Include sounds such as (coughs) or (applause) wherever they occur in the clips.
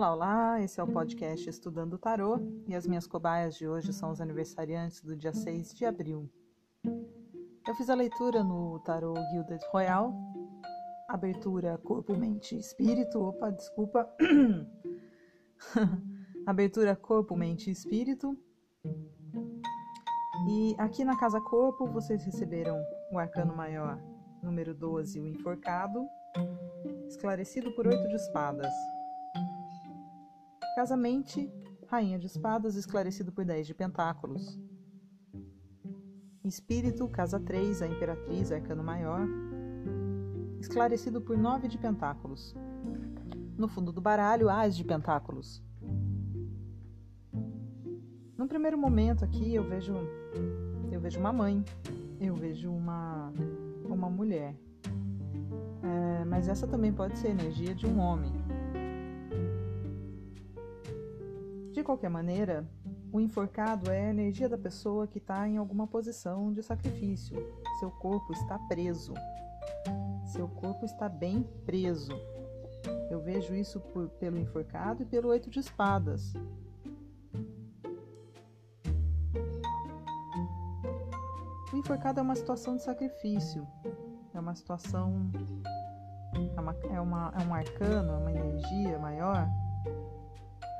Olá, olá! Esse é o podcast Estudando o Tarô e as minhas cobaias de hoje são os aniversariantes do dia 6 de abril. Eu fiz a leitura no Tarô Gilded Royal, abertura Corpo, Mente e Espírito. Opa, desculpa! (coughs) abertura Corpo, Mente e Espírito. E aqui na Casa Corpo vocês receberam o Arcano Maior número 12, o Enforcado, esclarecido por oito de espadas. Casamente, Rainha de Espadas, esclarecido por 10 de Pentáculos. Espírito, Casa 3, a Imperatriz, Arcano Maior, esclarecido por 9 de Pentáculos. No fundo do baralho, As de Pentáculos. No primeiro momento aqui, eu vejo eu vejo uma mãe, eu vejo uma uma mulher. É, mas essa também pode ser energia de um homem. De qualquer maneira, o enforcado é a energia da pessoa que está em alguma posição de sacrifício. Seu corpo está preso. Seu corpo está bem preso. Eu vejo isso por, pelo enforcado e pelo oito de espadas. O enforcado é uma situação de sacrifício. É uma situação. É, uma, é, uma, é um arcano, é uma energia maior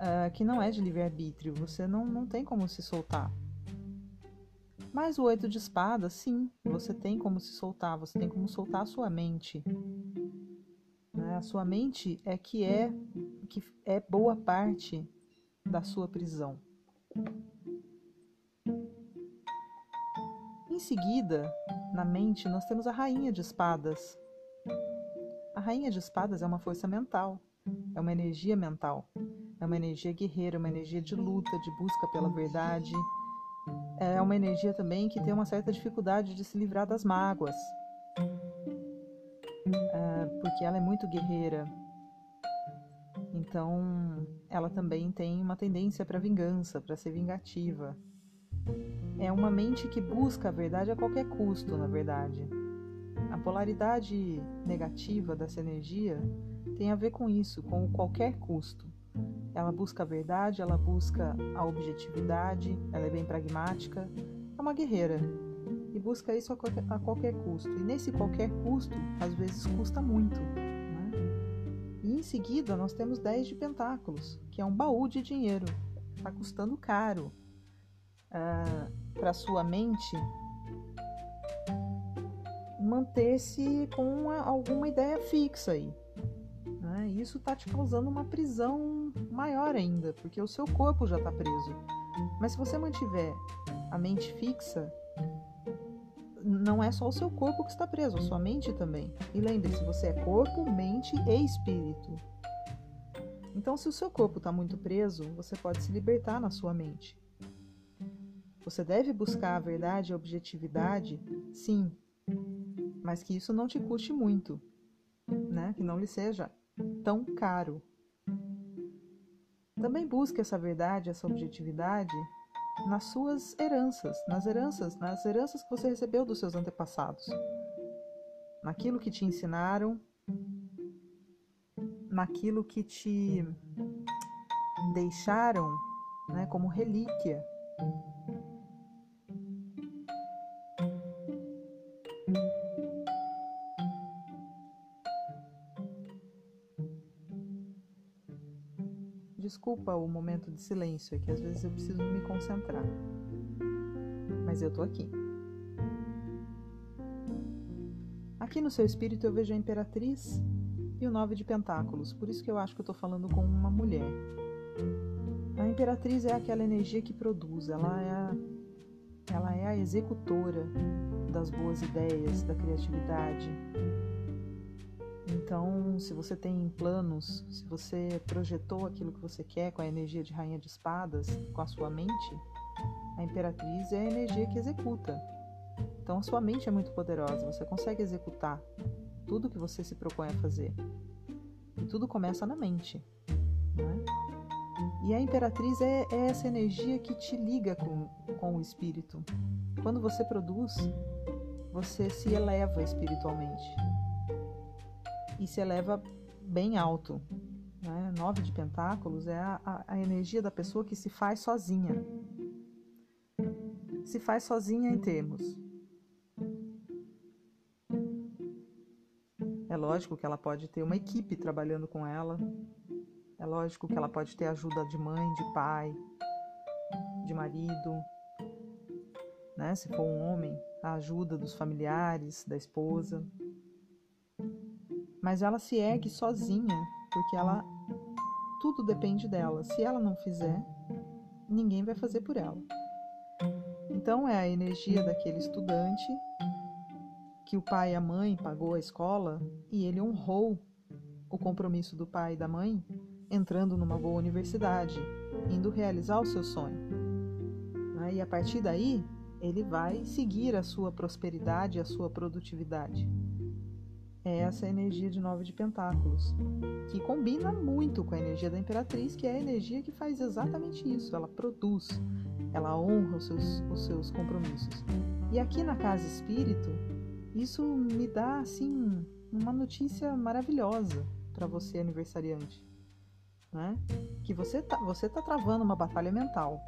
uh, que não é de livre-arbítrio, você não, não tem como se soltar. Mas o oito de espadas, sim, você tem como se soltar, você tem como soltar a sua mente. Né? A sua mente é que é que é boa parte da sua prisão. Em seguida, na mente, nós temos a rainha de espadas. A rainha de espadas é uma força mental, é uma energia mental. É uma energia guerreira, uma energia de luta, de busca pela verdade. É uma energia também que tem uma certa dificuldade de se livrar das mágoas. É, porque ela é muito guerreira. Então, ela também tem uma tendência para vingança, para ser vingativa. É uma mente que busca a verdade a qualquer custo, na verdade. A polaridade negativa dessa energia tem a ver com isso, com qualquer custo. Ela busca a verdade, ela busca a objetividade, ela é bem pragmática, é uma guerreira e busca isso a qualquer, custo. E nesse qualquer custo, às vezes custa muito. Né? E em seguida, nós temos 10 de pentáculos, que é um baú de dinheiro. Está custando caro. Ah, Para sua mente manter-se com uma, alguma ideia fixa aí. Né? Isso está te causando uma prisão maior ainda, porque o seu corpo já está preso. Mas se você mantiver a mente fixa, não é só o seu corpo que está preso, a sua mente também. E lembre-se, você é corpo, mente e espírito. Então, se o seu corpo está muito preso, você pode se libertar na sua mente. Você deve buscar a verdade e a objetividade, sim, mas que isso não te custe muito, né? Que não lhe seja tão caro. Também busque essa verdade, essa objetividade nas suas heranças, nas heranças, nas heranças que você recebeu dos seus antepassados, naquilo que te ensinaram, naquilo que te deixaram, né, como relíquia Desculpa o momento de silêncio, é que às vezes eu preciso me concentrar. Mas eu tô aqui. Aqui no seu espírito eu vejo a Imperatriz e o Nove de Pentáculos, por isso que eu acho que eu tô falando com uma mulher. A Imperatriz é aquela energia que produz, ela é a, ela é a executora das boas ideias, da criatividade, então, se você tem planos, se você projetou aquilo que você quer com a energia de Rainha de Espadas, com a sua mente, a Imperatriz é a energia que executa. Então, a sua mente é muito poderosa, você consegue executar tudo que você se propõe a fazer. E tudo começa na mente. Né? E a Imperatriz é, é essa energia que te liga com, com o espírito. Quando você produz, você se eleva espiritualmente e se eleva bem alto. Né? Nove de pentáculos é a, a, energia da pessoa que se faz sozinha. Se faz sozinha em termos. É lógico que ela pode ter uma equipe trabalhando com ela. É lógico que ela pode ter ajuda de mãe, de pai, de marido, né? Se for um homem, a ajuda dos familiares, da esposa. Mas ela se ergue sozinha, porque ela tudo depende dela. Se ela não fizer, ninguém vai fazer por ela. Então é a energia daquele estudante que o pai e a mãe pagou a escola e ele honrou o compromisso do pai e da mãe, entrando numa boa universidade, indo realizar o seu sonho. E a partir daí, ele vai seguir a sua prosperidade, a sua produtividade. É essa energia de nove de pentáculos, que combina muito com a energia da imperatriz, que é a energia que faz exatamente isso. Ela produz, ela honra os seus, os seus compromissos. E aqui na casa espírito, isso me dá assim uma notícia maravilhosa para você aniversariante, né? Que você tá, você tá travando uma batalha mental.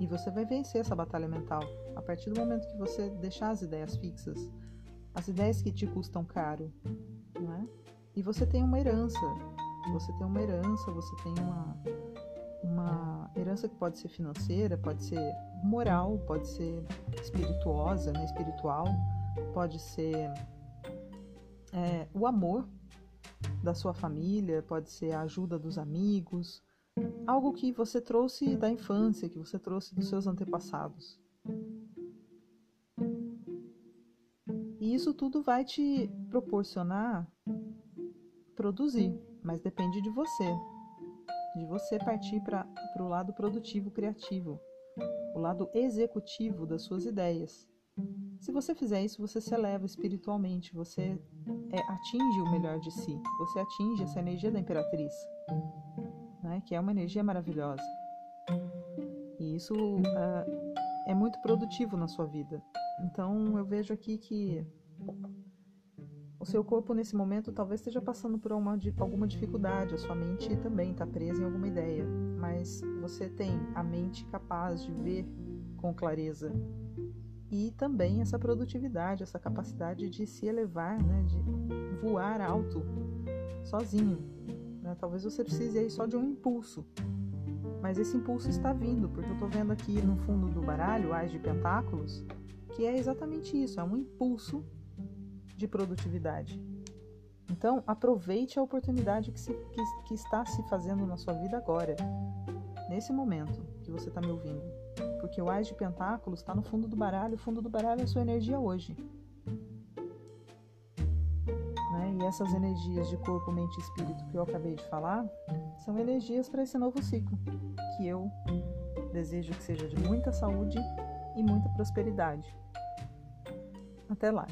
E você vai vencer essa batalha mental a partir do momento que você deixar as ideias fixas, as ideias que te custam caro, né? E você tem uma herança, você tem uma herança, você tem uma uma herança que pode ser financeira, pode ser moral, pode ser espirituosa, né? espiritual, pode ser é, o amor da sua família, pode ser a ajuda dos amigos, algo que você trouxe da infância, que você trouxe dos seus antepassados. E isso tudo vai te proporcionar produzir, mas depende de você. De você partir para o lado produtivo, criativo, o lado executivo das suas ideias. Se você fizer isso, você se eleva espiritualmente, você é, atinge o melhor de si, você atinge essa energia da imperatriz né, que é uma energia maravilhosa. E isso uh, é muito produtivo na sua vida. Então eu vejo aqui que o seu corpo nesse momento talvez esteja passando por uma, alguma dificuldade, a sua mente também está presa em alguma ideia, mas você tem a mente capaz de ver com clareza e também essa produtividade, essa capacidade de se elevar, né, de voar alto sozinho, né? Talvez você precise aí só de um impulso. Mas esse impulso está vindo, porque eu estou vendo aqui no fundo do baralho, Ais de Pentáculos, que é exatamente isso, é um impulso de produtividade. Então, aproveite a oportunidade que, se, que, que está se fazendo na sua vida agora, nesse momento que você está me ouvindo. Porque o Ais de Pentáculos está no fundo do baralho, o fundo do baralho é a sua energia hoje. E essas energias de corpo, mente e espírito que eu acabei de falar são energias para esse novo ciclo, que eu desejo que seja de muita saúde e muita prosperidade. Até lá!